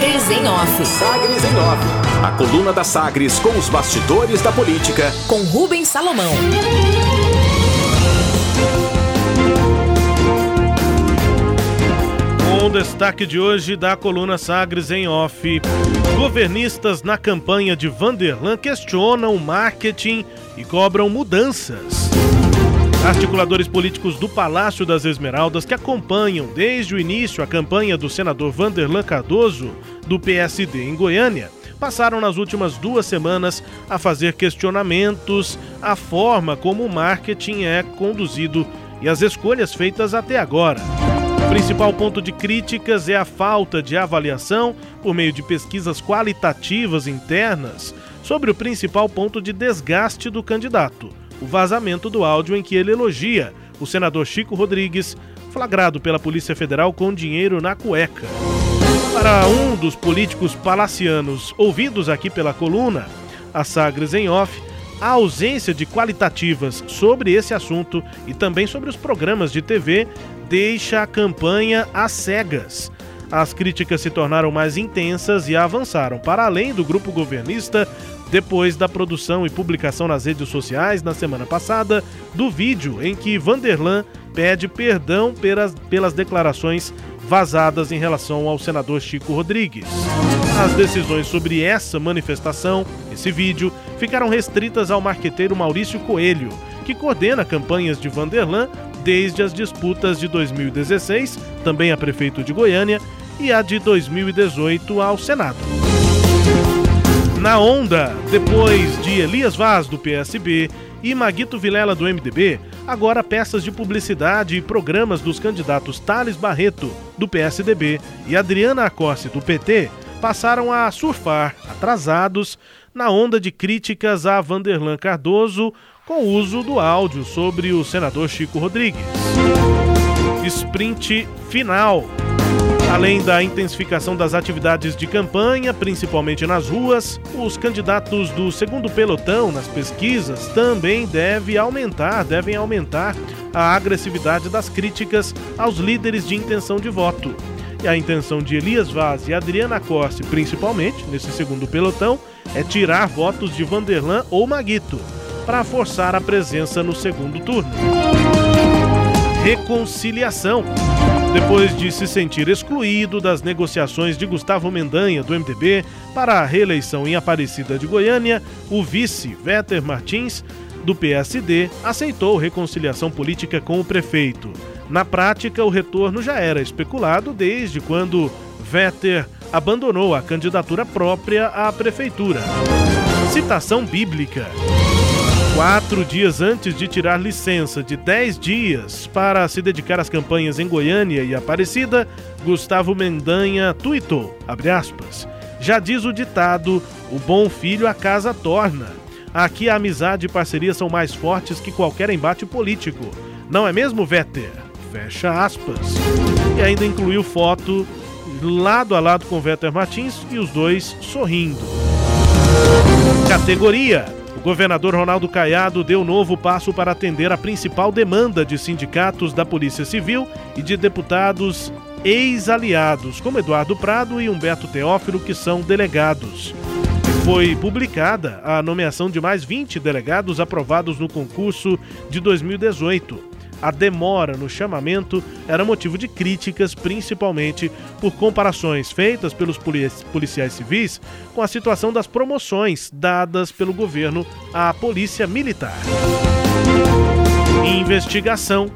Sagres em Off. Sagres em Off. A coluna da Sagres com os bastidores da política. Com Rubens Salomão. Com o destaque de hoje da coluna Sagres em Off. Governistas na campanha de Vanderlan questionam o marketing e cobram mudanças. Articuladores políticos do Palácio das Esmeraldas que acompanham desde o início a campanha do senador Vanderlan Cardoso, do PSD em Goiânia, passaram nas últimas duas semanas a fazer questionamentos à forma como o marketing é conduzido e as escolhas feitas até agora. O principal ponto de críticas é a falta de avaliação por meio de pesquisas qualitativas internas sobre o principal ponto de desgaste do candidato o vazamento do áudio em que ele elogia o senador Chico Rodrigues, flagrado pela Polícia Federal com dinheiro na cueca. Para um dos políticos palacianos ouvidos aqui pela coluna, a Sagres em Off, a ausência de qualitativas sobre esse assunto e também sobre os programas de TV deixa a campanha às cegas. As críticas se tornaram mais intensas e avançaram para além do grupo governista depois da produção e publicação nas redes sociais na semana passada do vídeo em que Vanderlan pede perdão pelas, pelas declarações vazadas em relação ao senador Chico Rodrigues. As decisões sobre essa manifestação, esse vídeo, ficaram restritas ao marqueteiro Maurício Coelho, que coordena campanhas de Vanderlan desde as disputas de 2016, também a prefeito de Goiânia, e a de 2018 ao Senado. Na onda, depois de Elias Vaz do PSB e Maguito Vilela do MDB, agora peças de publicidade e programas dos candidatos Thales Barreto do PSDB e Adriana Acossi do PT passaram a surfar, atrasados, na onda de críticas a Vanderlan Cardoso com o uso do áudio sobre o senador Chico Rodrigues. Sprint final. Além da intensificação das atividades de campanha, principalmente nas ruas, os candidatos do segundo pelotão nas pesquisas também devem aumentar, devem aumentar a agressividade das críticas aos líderes de intenção de voto. E a intenção de Elias Vaz e Adriana Corse, principalmente, nesse segundo pelotão, é tirar votos de Vanderlan ou Maguito, para forçar a presença no segundo turno. Reconciliação. Depois de se sentir excluído das negociações de Gustavo Mendanha, do MDB, para a reeleição em Aparecida de Goiânia, o vice, Véter Martins, do PSD, aceitou reconciliação política com o prefeito. Na prática, o retorno já era especulado desde quando Véter abandonou a candidatura própria à prefeitura. Citação bíblica. Quatro dias antes de tirar licença de 10 dias para se dedicar às campanhas em Goiânia e Aparecida, Gustavo Mendanha tuitou, aspas, já diz o ditado, o bom filho a casa torna. Aqui a amizade e parceria são mais fortes que qualquer embate político. Não é mesmo, Vetter? Fecha aspas. E ainda incluiu foto lado a lado com Vetter Martins e os dois sorrindo. Categoria o governador Ronaldo Caiado deu novo passo para atender a principal demanda de sindicatos da Polícia Civil e de deputados ex-aliados, como Eduardo Prado e Humberto Teófilo, que são delegados. Foi publicada a nomeação de mais 20 delegados aprovados no concurso de 2018 a demora no chamamento era motivo de críticas, principalmente por comparações feitas pelos policiais civis com a situação das promoções dadas pelo governo à Polícia Militar. Investigação.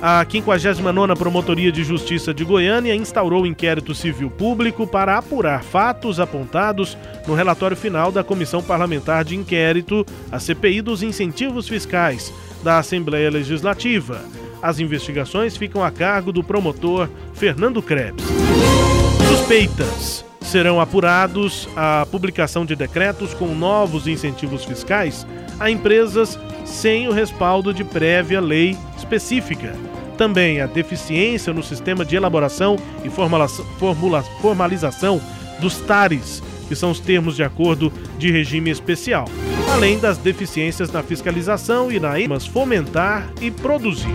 A 59ª Promotoria de Justiça de Goiânia instaurou inquérito civil público para apurar fatos apontados no relatório final da Comissão Parlamentar de Inquérito, a CPI dos Incentivos Fiscais, da Assembleia Legislativa. As investigações ficam a cargo do promotor Fernando Krebs. Suspeitas serão apurados a publicação de decretos com novos incentivos fiscais a empresas sem o respaldo de prévia lei específica. Também a deficiência no sistema de elaboração e formalização dos TARES, que são os termos de acordo de regime especial além das deficiências na fiscalização e na mas fomentar e produzir.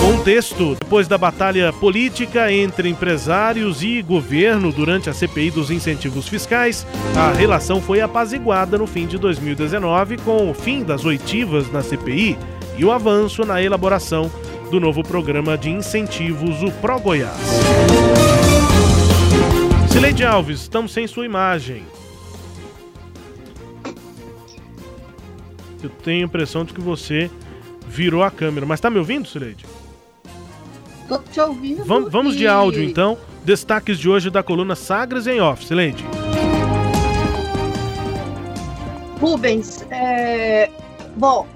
Contexto: depois da batalha política entre empresários e governo durante a CPI dos incentivos fiscais, a relação foi apaziguada no fim de 2019 com o fim das oitivas na CPI e o avanço na elaboração do novo programa de incentivos, o Pro Goiás. Sileide Alves, estamos sem sua imagem. Eu tenho a impressão de que você virou a câmera. Mas tá me ouvindo, Sileide? Tô te ouvindo. Vamos, vamos de áudio, então. Destaques de hoje da coluna Sagres em Off. Sileide. Rubens, é... bom,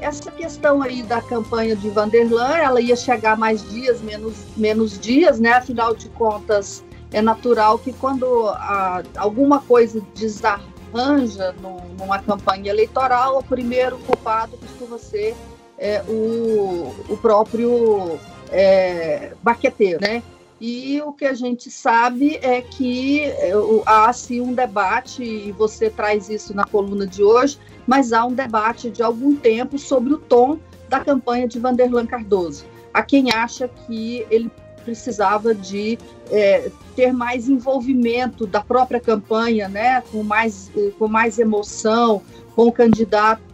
essa questão aí da campanha de Vanderlan, ela ia chegar mais dias, menos, menos dias, né? Afinal de contas, é natural que quando a, alguma coisa desarranja no, numa campanha eleitoral, o primeiro culpado costuma ser é, o, o próprio é, baqueteiro, né? E o que a gente sabe é que é, há sim um debate, e você traz isso na coluna de hoje, mas há um debate de algum tempo sobre o tom da campanha de Vanderlan Cardoso. Há quem acha que ele precisava de é, ter mais envolvimento da própria campanha, né, com mais, com mais emoção, com o candidato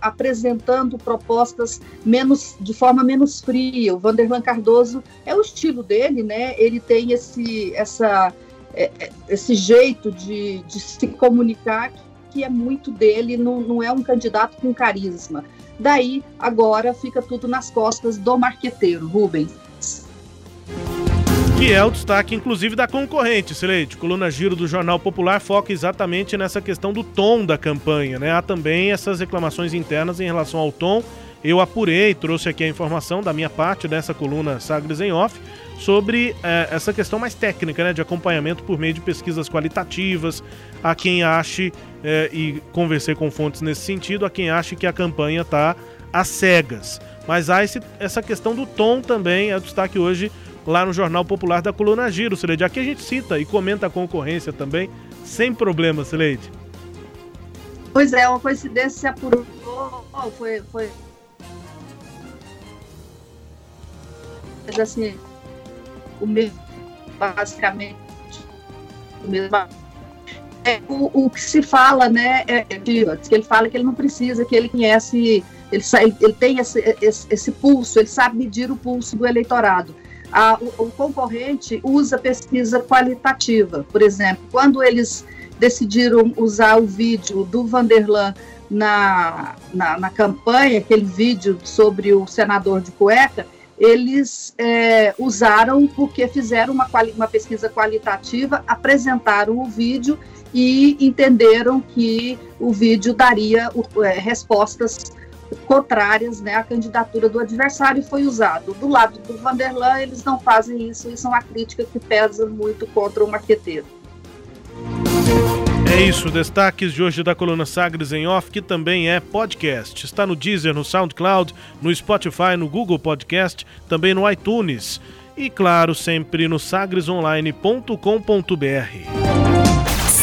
apresentando propostas menos de forma menos fria. O Vanderlan Cardoso é o estilo dele, né? Ele tem esse essa é, é, esse jeito de, de se comunicar que é muito dele, não, não é um candidato com carisma. Daí, agora, fica tudo nas costas do marqueteiro, Rubens que é o destaque, inclusive, da concorrente, Sileide. Coluna Giro do Jornal Popular foca exatamente nessa questão do tom da campanha, né? Há também essas reclamações internas em relação ao tom. Eu apurei, trouxe aqui a informação da minha parte dessa coluna Sagres em Off sobre eh, essa questão mais técnica, né? De acompanhamento por meio de pesquisas qualitativas. A quem ache, eh, e conversei com fontes nesse sentido, a quem ache que a campanha está às cegas. Mas há esse, essa questão do tom também, é o destaque hoje lá no Jornal Popular da Coluna Giro, Sileide. Aqui a gente cita e comenta a concorrência também, sem problema, Sileide. Pois é, uma coincidência se apurou, foi, foi... Mas assim, o mesmo, basicamente, o mesmo... É, o, o que se fala, né, é, que ele fala que ele não precisa, que ele conhece, ele, ele tem esse, esse, esse pulso, ele sabe medir o pulso do eleitorado a, o, o, concorrente usa pesquisa qualitativa. Por exemplo, quando eles decidiram usar o vídeo do Vanderlan na, na, na campanha, aquele vídeo sobre o senador de cueca, eles é, usaram porque fizeram uma, uma pesquisa qualitativa, apresentaram o vídeo e entenderam que o vídeo daria é, respostas contrárias né, à candidatura do adversário foi usado. Do lado do Vanderlan, eles não fazem isso, isso é uma crítica que pesa muito contra o marqueteiro. É isso, destaques de hoje da coluna Sagres em Off, que também é podcast. Está no Deezer, no SoundCloud, no Spotify, no Google Podcast, também no iTunes. E claro, sempre no sagresonline.com.br.